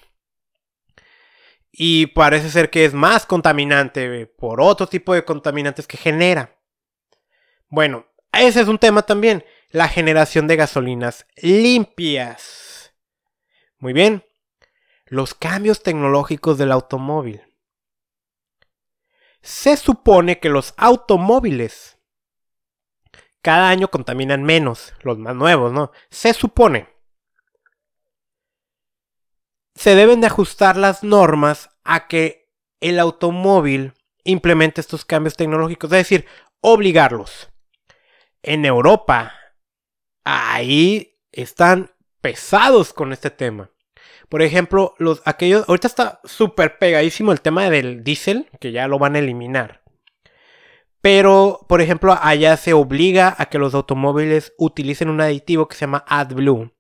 Y parece ser que es más contaminante por otro tipo de contaminantes que genera. Bueno, ese es un tema también la generación de gasolinas limpias. Muy bien, los cambios tecnológicos del automóvil. Se supone que los automóviles cada año contaminan menos, los más nuevos, ¿no? Se supone. Se deben de ajustar las normas a que el automóvil implemente estos cambios tecnológicos, es decir, obligarlos. En Europa, ahí están pesados con este tema. Por ejemplo, los aquellos. Ahorita está súper pegadísimo el tema del diésel, que ya lo van a eliminar. Pero, por ejemplo, allá se obliga a que los automóviles utilicen un aditivo que se llama AdBlue,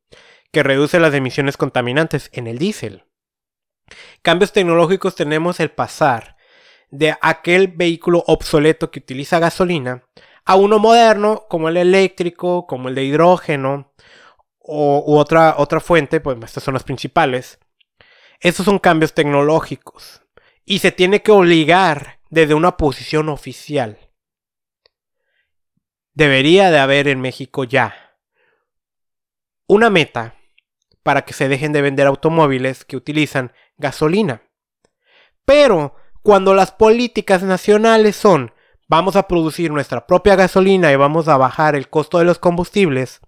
que reduce las emisiones contaminantes en el diésel. Cambios tecnológicos tenemos el pasar de aquel vehículo obsoleto que utiliza gasolina a uno moderno como el eléctrico, como el de hidrógeno o, u otra, otra fuente, pues estas son las principales. Estos son cambios tecnológicos y se tiene que obligar desde una posición oficial. Debería de haber en México ya una meta para que se dejen de vender automóviles que utilizan gasolina. Pero cuando las políticas nacionales son vamos a producir nuestra propia gasolina y vamos a bajar el costo de los combustibles,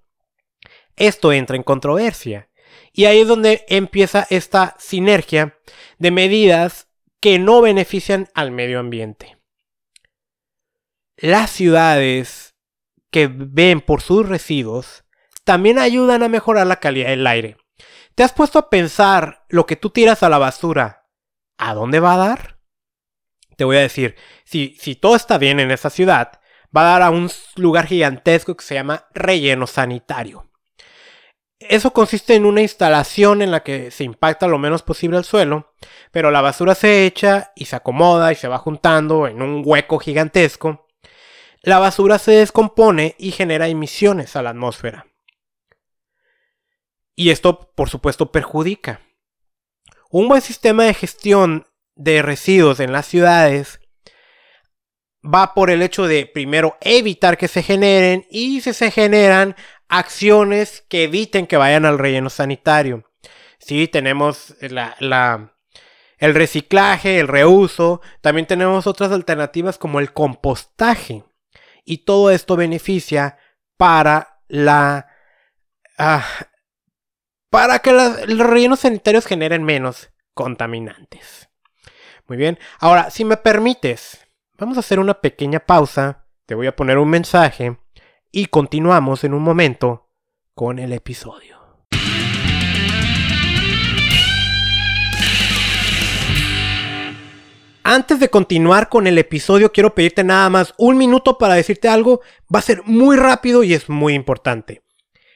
esto entra en controversia. Y ahí es donde empieza esta sinergia de medidas que no benefician al medio ambiente. Las ciudades que ven por sus residuos también ayudan a mejorar la calidad del aire. ¿Te has puesto a pensar lo que tú tiras a la basura? ¿A dónde va a dar? te voy a decir, si, si todo está bien en esa ciudad, va a dar a un lugar gigantesco que se llama relleno sanitario. Eso consiste en una instalación en la que se impacta lo menos posible al suelo, pero la basura se echa y se acomoda y se va juntando en un hueco gigantesco. La basura se descompone y genera emisiones a la atmósfera. Y esto, por supuesto, perjudica. Un buen sistema de gestión de residuos en las ciudades va por el hecho de primero evitar que se generen y si se generan acciones que eviten que vayan al relleno sanitario. Si tenemos la, el reciclaje, el reuso, también tenemos otras alternativas como el compostaje. Y todo esto beneficia para la... Ah, para que los rellenos sanitarios generen menos contaminantes. Muy bien. Ahora, si me permites, vamos a hacer una pequeña pausa. Te voy a poner un mensaje y continuamos en un momento con el episodio. Antes de continuar con el episodio, quiero pedirte nada más un minuto para decirte algo. Va a ser muy rápido y es muy importante.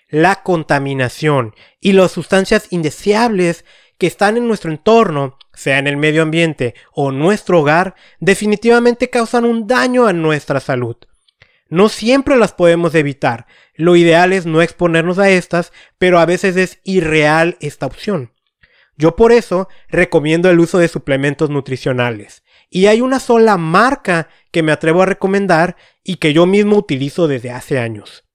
La contaminación y las sustancias indeseables que están en nuestro entorno, sea en el medio ambiente o nuestro hogar, definitivamente causan un daño a nuestra salud. No siempre las podemos evitar. Lo ideal es no exponernos a estas, pero a veces es irreal esta opción. Yo por eso recomiendo el uso de suplementos nutricionales. Y hay una sola marca que me atrevo a recomendar y que yo mismo utilizo desde hace años.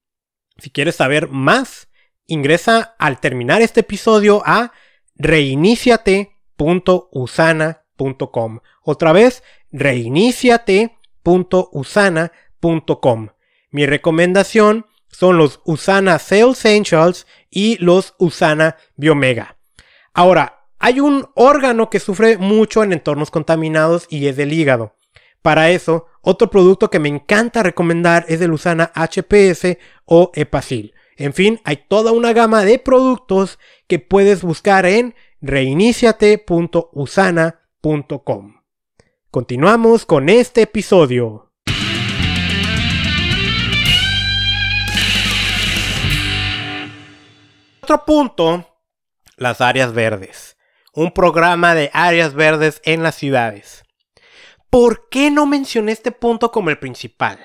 Si quieres saber más, ingresa al terminar este episodio a reiniciate.usana.com. Otra vez, reiniciate.usana.com. Mi recomendación son los Usana Sales Essentials y los Usana Biomega. Ahora, hay un órgano que sufre mucho en entornos contaminados y es el hígado. Para eso, otro producto que me encanta recomendar es el Usana HPS o Epacil. En fin, hay toda una gama de productos que puedes buscar en reiniciate.usana.com. Continuamos con este episodio. Otro punto, las áreas verdes. Un programa de áreas verdes en las ciudades. ¿Por qué no mencioné este punto como el principal?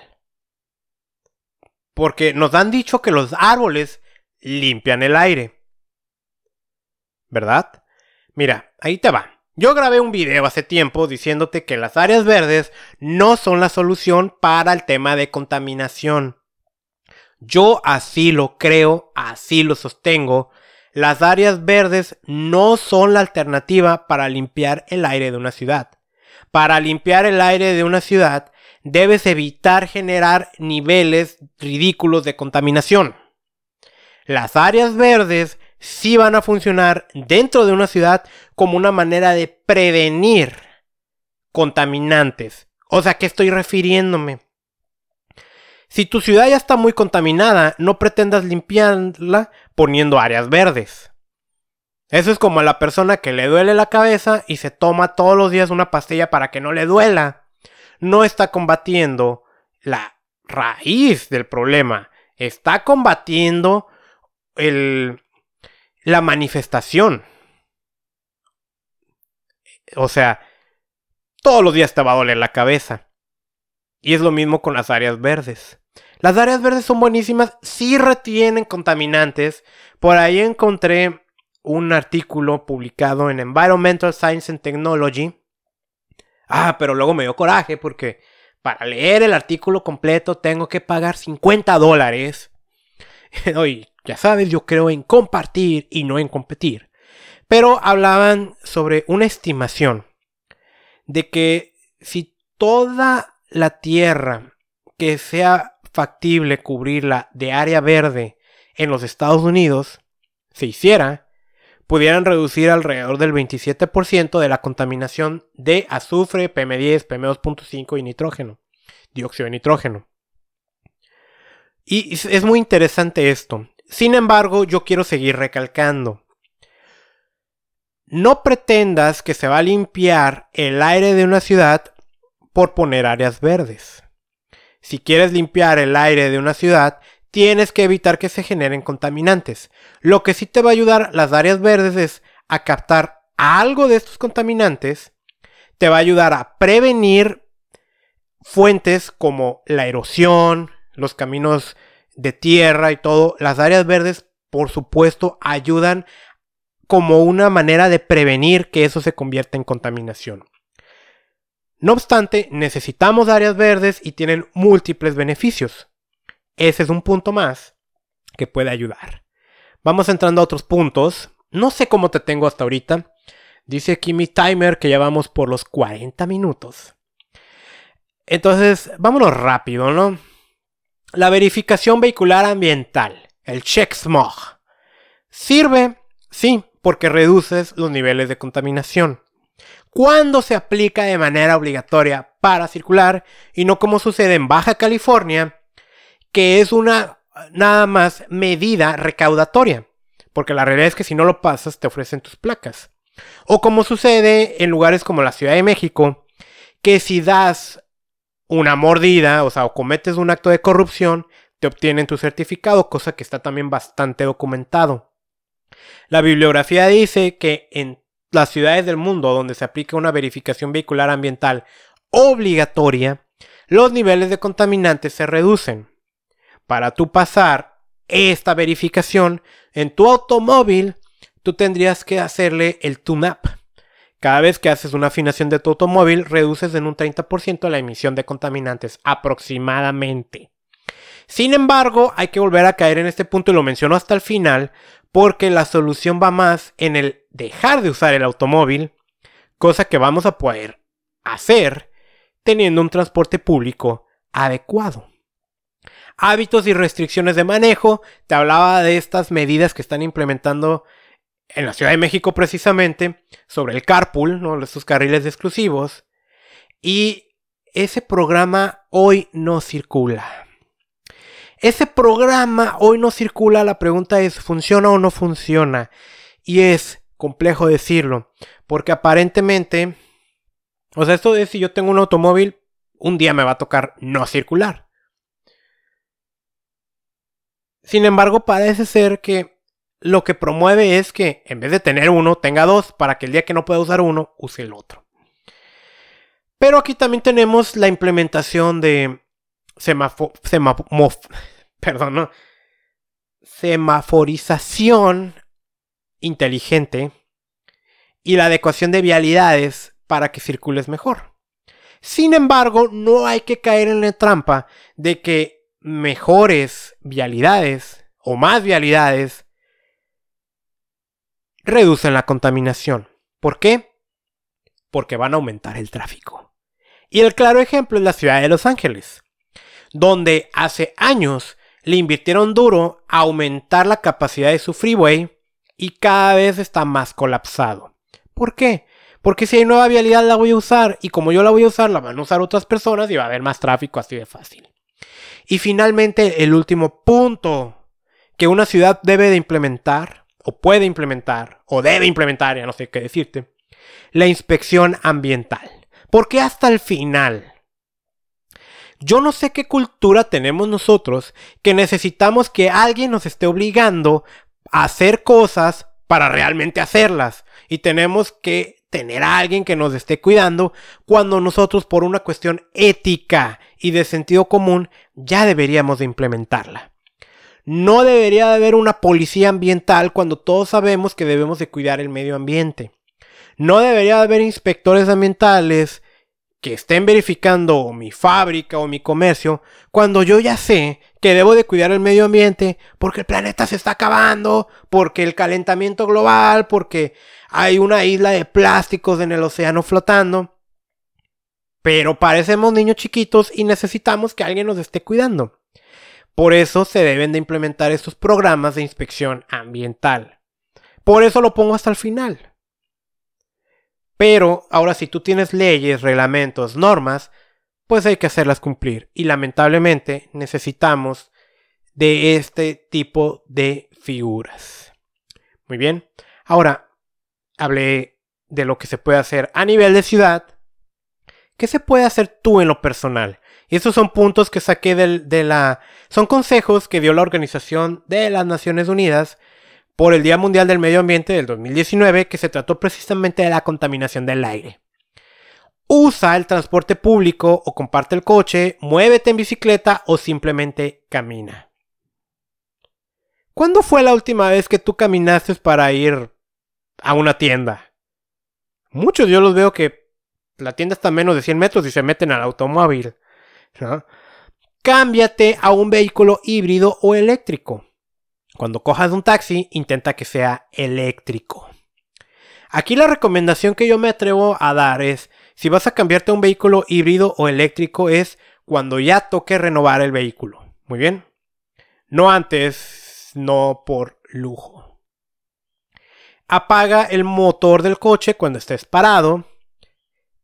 Porque nos han dicho que los árboles limpian el aire. ¿Verdad? Mira, ahí te va. Yo grabé un video hace tiempo diciéndote que las áreas verdes no son la solución para el tema de contaminación. Yo así lo creo, así lo sostengo. Las áreas verdes no son la alternativa para limpiar el aire de una ciudad. Para limpiar el aire de una ciudad debes evitar generar niveles ridículos de contaminación. Las áreas verdes sí van a funcionar dentro de una ciudad como una manera de prevenir contaminantes. O sea, ¿qué estoy refiriéndome? Si tu ciudad ya está muy contaminada, no pretendas limpiarla poniendo áreas verdes. Eso es como a la persona que le duele la cabeza y se toma todos los días una pastilla para que no le duela. No está combatiendo la raíz del problema. Está combatiendo el, la manifestación. O sea, todos los días te va a doler la cabeza. Y es lo mismo con las áreas verdes. Las áreas verdes son buenísimas, sí retienen contaminantes. Por ahí encontré un artículo publicado en Environmental Science and Technology. Ah, pero luego me dio coraje porque para leer el artículo completo tengo que pagar 50 dólares. Oye, ya sabes, yo creo en compartir y no en competir. Pero hablaban sobre una estimación de que si toda la tierra que sea factible cubrirla de área verde en los Estados Unidos se hiciera, pudieran reducir alrededor del 27% de la contaminación de azufre, PM10, PM2.5 y nitrógeno, dióxido de nitrógeno. Y es muy interesante esto. Sin embargo, yo quiero seguir recalcando. No pretendas que se va a limpiar el aire de una ciudad por poner áreas verdes. Si quieres limpiar el aire de una ciudad, tienes que evitar que se generen contaminantes. Lo que sí te va a ayudar las áreas verdes es a captar algo de estos contaminantes, te va a ayudar a prevenir fuentes como la erosión, los caminos de tierra y todo. Las áreas verdes, por supuesto, ayudan como una manera de prevenir que eso se convierta en contaminación. No obstante, necesitamos áreas verdes y tienen múltiples beneficios. Ese es un punto más que puede ayudar. Vamos entrando a otros puntos. No sé cómo te tengo hasta ahorita. Dice aquí mi timer que ya vamos por los 40 minutos. Entonces, vámonos rápido, ¿no? La verificación vehicular ambiental, el check smog. Sirve, sí, porque reduces los niveles de contaminación cuando se aplica de manera obligatoria para circular y no como sucede en Baja California, que es una nada más medida recaudatoria, porque la realidad es que si no lo pasas te ofrecen tus placas. O como sucede en lugares como la Ciudad de México, que si das una mordida, o sea, o cometes un acto de corrupción, te obtienen tu certificado, cosa que está también bastante documentado. La bibliografía dice que en las ciudades del mundo donde se aplica una verificación vehicular ambiental obligatoria, los niveles de contaminantes se reducen. Para tú pasar esta verificación en tu automóvil, tú tendrías que hacerle el tune-up. Cada vez que haces una afinación de tu automóvil, reduces en un 30% la emisión de contaminantes aproximadamente. Sin embargo, hay que volver a caer en este punto y lo menciono hasta el final, porque la solución va más en el dejar de usar el automóvil, cosa que vamos a poder hacer teniendo un transporte público adecuado. Hábitos y restricciones de manejo, te hablaba de estas medidas que están implementando en la Ciudad de México precisamente sobre el carpool, ¿no? estos carriles exclusivos, y ese programa hoy no circula. Ese programa hoy no circula, la pregunta es, ¿funciona o no funciona? Y es complejo decirlo, porque aparentemente, o sea, esto es si yo tengo un automóvil, un día me va a tocar no circular. Sin embargo, parece ser que lo que promueve es que en vez de tener uno, tenga dos, para que el día que no pueda usar uno, use el otro. Pero aquí también tenemos la implementación de perdón, semaforización inteligente y la adecuación de vialidades para que circules mejor. Sin embargo, no hay que caer en la trampa de que mejores vialidades o más vialidades reducen la contaminación. ¿Por qué? Porque van a aumentar el tráfico. Y el claro ejemplo es la ciudad de Los Ángeles, donde hace años le invirtieron duro a aumentar la capacidad de su freeway y cada vez está más colapsado. ¿Por qué? Porque si hay nueva vialidad la voy a usar y como yo la voy a usar la van a usar otras personas y va a haber más tráfico así de fácil. Y finalmente el último punto que una ciudad debe de implementar o puede implementar o debe implementar, ya no sé qué decirte, la inspección ambiental. Porque hasta el final, yo no sé qué cultura tenemos nosotros que necesitamos que alguien nos esté obligando hacer cosas para realmente hacerlas. Y tenemos que tener a alguien que nos esté cuidando cuando nosotros por una cuestión ética y de sentido común ya deberíamos de implementarla. No debería de haber una policía ambiental cuando todos sabemos que debemos de cuidar el medio ambiente. No debería de haber inspectores ambientales que estén verificando mi fábrica o mi comercio cuando yo ya sé que debo de cuidar el medio ambiente porque el planeta se está acabando, porque el calentamiento global, porque hay una isla de plásticos en el océano flotando. Pero parecemos niños chiquitos y necesitamos que alguien nos esté cuidando. Por eso se deben de implementar estos programas de inspección ambiental. Por eso lo pongo hasta el final. Pero ahora si tú tienes leyes, reglamentos, normas, pues hay que hacerlas cumplir. Y lamentablemente necesitamos de este tipo de figuras. Muy bien. Ahora, hablé de lo que se puede hacer a nivel de ciudad. ¿Qué se puede hacer tú en lo personal? Y estos son puntos que saqué de la... Son consejos que dio la Organización de las Naciones Unidas por el Día Mundial del Medio Ambiente del 2019 que se trató precisamente de la contaminación del aire. Usa el transporte público o comparte el coche, muévete en bicicleta o simplemente camina. ¿Cuándo fue la última vez que tú caminaste para ir a una tienda? Muchos yo los veo que la tienda está a menos de 100 metros y se meten al automóvil. Cámbiate a un vehículo híbrido o eléctrico. Cuando cojas un taxi, intenta que sea eléctrico. Aquí la recomendación que yo me atrevo a dar es, si vas a cambiarte a un vehículo híbrido o eléctrico, es cuando ya toque renovar el vehículo. Muy bien. No antes, no por lujo. Apaga el motor del coche cuando estés parado.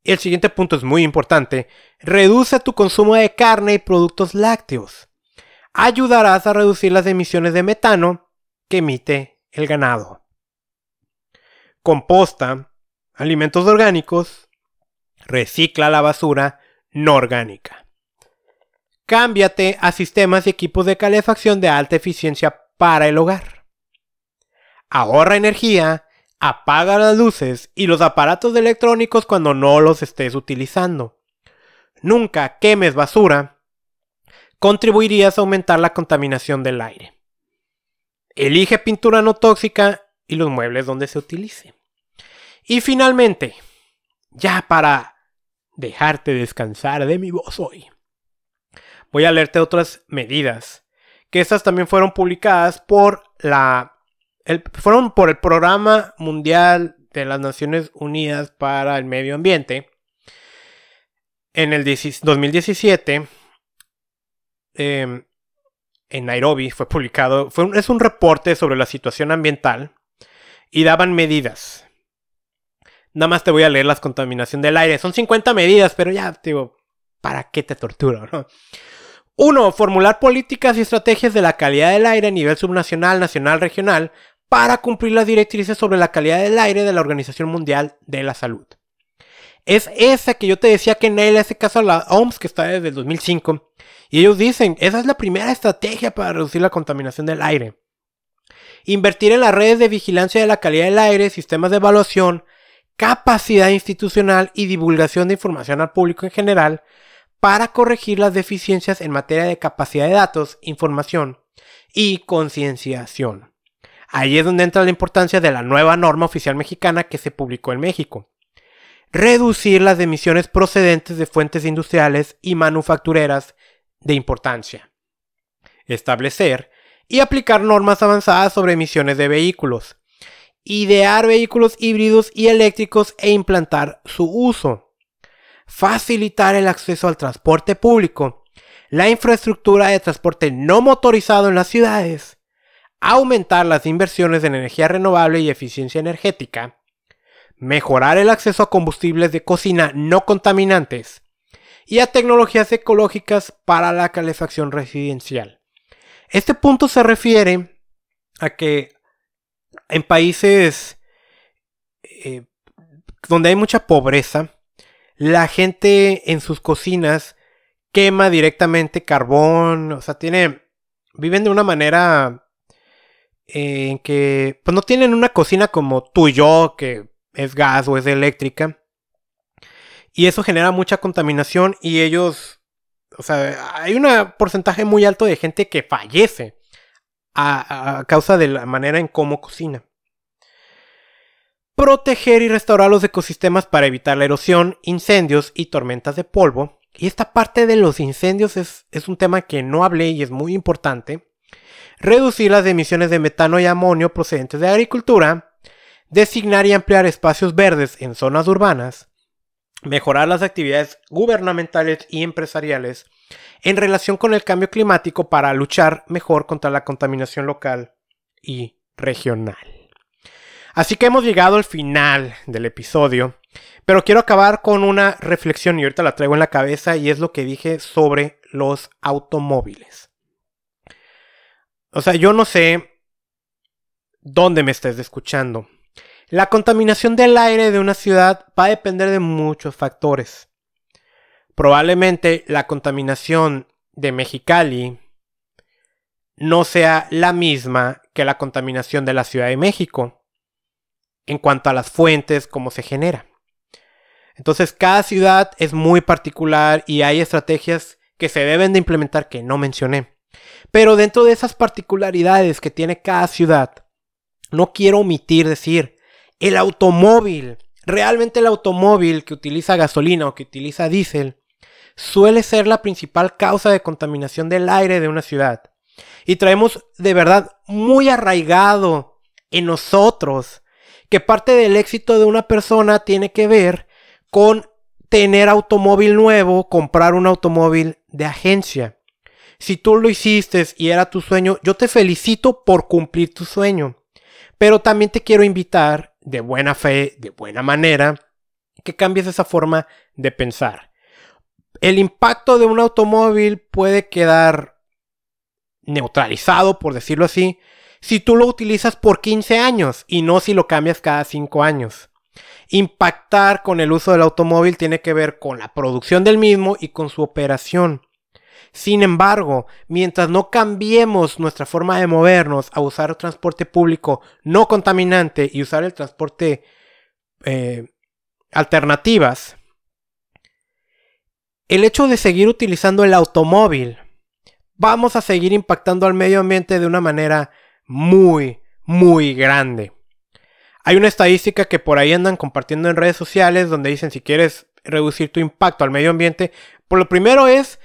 El siguiente punto es muy importante. Reduce tu consumo de carne y productos lácteos ayudarás a reducir las emisiones de metano que emite el ganado. Composta alimentos orgánicos, recicla la basura no orgánica. Cámbiate a sistemas y equipos de calefacción de alta eficiencia para el hogar. Ahorra energía, apaga las luces y los aparatos electrónicos cuando no los estés utilizando. Nunca quemes basura contribuirías a aumentar la contaminación del aire. Elige pintura no tóxica y los muebles donde se utilice. Y finalmente, ya para dejarte descansar de mi voz hoy, voy a leerte otras medidas, que estas también fueron publicadas por la fueron por el Programa Mundial de las Naciones Unidas para el Medio Ambiente en el 2017 Em, en Nairobi fue publicado, fue es un reporte sobre la situación ambiental y daban medidas. Nada más te voy a leer las contaminación del aire. Son 50 medidas, pero ya, digo, ¿para qué te torturo? No? Uno, formular políticas y estrategias de la calidad del aire a nivel subnacional, nacional, regional, para cumplir las directrices sobre la calidad del aire de la Organización Mundial de la Salud. Es esa que yo te decía que Neil hace caso a la OMS, que está desde el 2005, y ellos dicen, esa es la primera estrategia para reducir la contaminación del aire. invertir en las redes de vigilancia de la calidad del aire, sistemas de evaluación, capacidad institucional y divulgación de información al público en general para corregir las deficiencias en materia de capacidad de datos, información y concienciación. Ahí es donde entra la importancia de la nueva norma oficial mexicana que se publicó en México. Reducir las emisiones procedentes de fuentes industriales y manufactureras de importancia. Establecer y aplicar normas avanzadas sobre emisiones de vehículos. Idear vehículos híbridos y eléctricos e implantar su uso. Facilitar el acceso al transporte público. La infraestructura de transporte no motorizado en las ciudades. Aumentar las inversiones en energía renovable y eficiencia energética. Mejorar el acceso a combustibles de cocina no contaminantes. Y a tecnologías ecológicas para la calefacción residencial. Este punto se refiere a que en países eh, donde hay mucha pobreza, la gente en sus cocinas quema directamente carbón, o sea, tiene, viven de una manera eh, en que, pues no tienen una cocina como tú y yo, que es gas o es eléctrica. Y eso genera mucha contaminación y ellos o sea, hay un porcentaje muy alto de gente que fallece a, causa de la manera en cómo cocina. Proteger y restaurar los ecosistemas para evitar la erosión, incendios y tormentas de polvo. Y esta parte de los incendios es, es un tema que no hablé y es muy importante. Reducir las emisiones de metano y amonio procedentes de agricultura. Designar y ampliar espacios verdes en zonas urbanas mejorar las actividades gubernamentales y empresariales en relación con el cambio climático para luchar mejor contra la contaminación local y regional. Así que hemos llegado al final del episodio, pero quiero acabar con una reflexión y ahorita la traigo en la cabeza y es lo que dije sobre los automóviles. O sea, yo no sé dónde me estés escuchando, la contaminación del aire de una ciudad va a depender de muchos factores. Probablemente la contaminación de Mexicali no sea la misma que la contaminación de la Ciudad de México en cuanto a las fuentes, cómo se genera. Entonces cada ciudad es muy particular y hay estrategias que se deben de implementar que no mencioné. Pero dentro de esas particularidades que tiene cada ciudad, no quiero omitir decir el automóvil, realmente el automóvil que utiliza gasolina o que utiliza diésel, suele ser la principal causa de contaminación del aire de una ciudad. Y traemos de verdad muy arraigado en nosotros que parte del éxito de una persona tiene que ver con tener automóvil nuevo, comprar un automóvil de agencia. Si tú lo hiciste y era tu sueño, yo te felicito por cumplir tu sueño. Pero también te quiero invitar de buena fe, de buena manera, que cambies esa forma de pensar. El impacto de un automóvil puede quedar neutralizado, por decirlo así, si tú lo utilizas por 15 años y no si lo cambias cada 5 años. Impactar con el uso del automóvil tiene que ver con la producción del mismo y con su operación. Sin embargo, mientras no cambiemos nuestra forma de movernos a usar transporte público no contaminante y usar el transporte eh, alternativas, el hecho de seguir utilizando el automóvil, vamos a seguir impactando al medio ambiente de una manera muy, muy grande. Hay una estadística que por ahí andan compartiendo en redes sociales donde dicen si quieres reducir tu impacto al medio ambiente, por lo primero es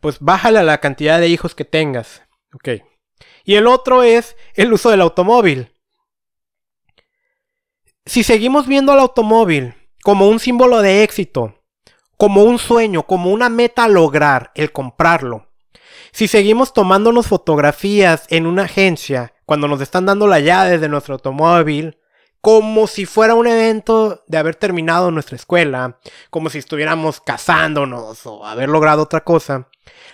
pues bájale a la cantidad de hijos que tengas. Ok. Y el otro es el uso del automóvil. Si seguimos viendo al automóvil como un símbolo de éxito, como un sueño, como una meta lograr, el comprarlo. Si seguimos tomándonos fotografías en una agencia cuando nos están dando la llave de nuestro automóvil, como si fuera un evento de haber terminado nuestra escuela, como si estuviéramos casándonos o haber logrado otra cosa,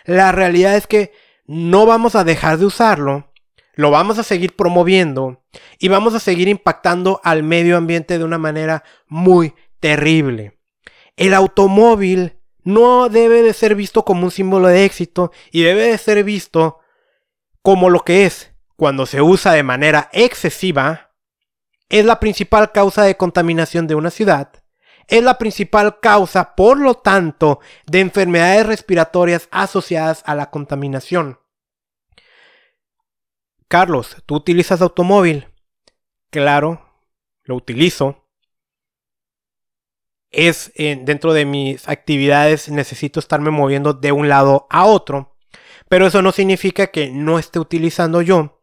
la realidad es que no vamos a dejar de usarlo, lo vamos a seguir promoviendo y vamos a seguir impactando al medio ambiente de una manera muy terrible. El automóvil no debe de ser visto como un símbolo de éxito y debe de ser visto como lo que es, cuando se usa de manera excesiva, es la principal causa de contaminación de una ciudad, es la principal causa, por lo tanto, de enfermedades respiratorias asociadas a la contaminación. Carlos, ¿tú utilizas automóvil? Claro, lo utilizo. Es dentro de mis actividades necesito estarme moviendo de un lado a otro, pero eso no significa que no esté utilizando yo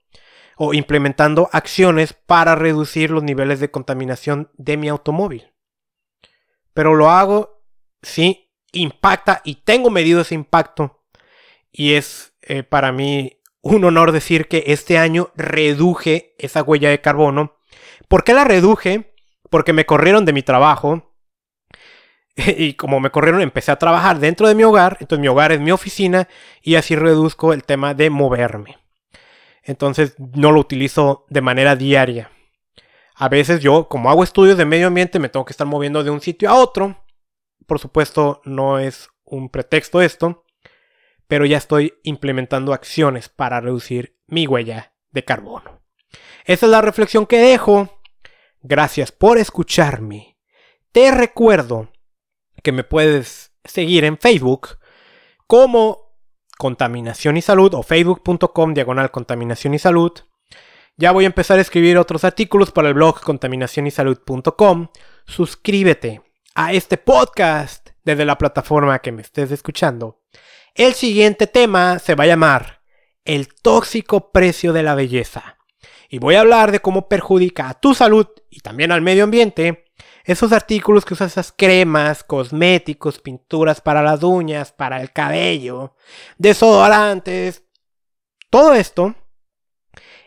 o implementando acciones para reducir los niveles de contaminación de mi automóvil. Pero lo hago, sí, impacta y tengo medido ese impacto. Y es eh, para mí un honor decir que este año reduje esa huella de carbono. ¿Por qué la reduje? Porque me corrieron de mi trabajo. Y como me corrieron, empecé a trabajar dentro de mi hogar. Entonces mi hogar es mi oficina y así reduzco el tema de moverme. Entonces no lo utilizo de manera diaria. A veces yo, como hago estudios de medio ambiente, me tengo que estar moviendo de un sitio a otro. Por supuesto, no es un pretexto esto, pero ya estoy implementando acciones para reducir mi huella de carbono. Esa es la reflexión que dejo. Gracias por escucharme. Te recuerdo que me puedes seguir en Facebook como Contaminación y Salud o facebook.com diagonal Contaminación y Salud. Ya voy a empezar a escribir otros artículos para el blog contaminacionysalud.com. Suscríbete a este podcast desde la plataforma que me estés escuchando. El siguiente tema se va a llamar El tóxico precio de la belleza. Y voy a hablar de cómo perjudica a tu salud y también al medio ambiente esos artículos que usas esas cremas, cosméticos, pinturas para las uñas, para el cabello, desodorantes, todo esto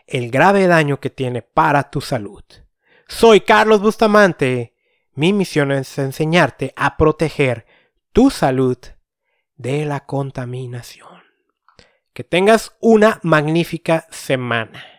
el grave daño que tiene para tu salud. Soy Carlos Bustamante. Mi misión es enseñarte a proteger tu salud de la contaminación. Que tengas una magnífica semana.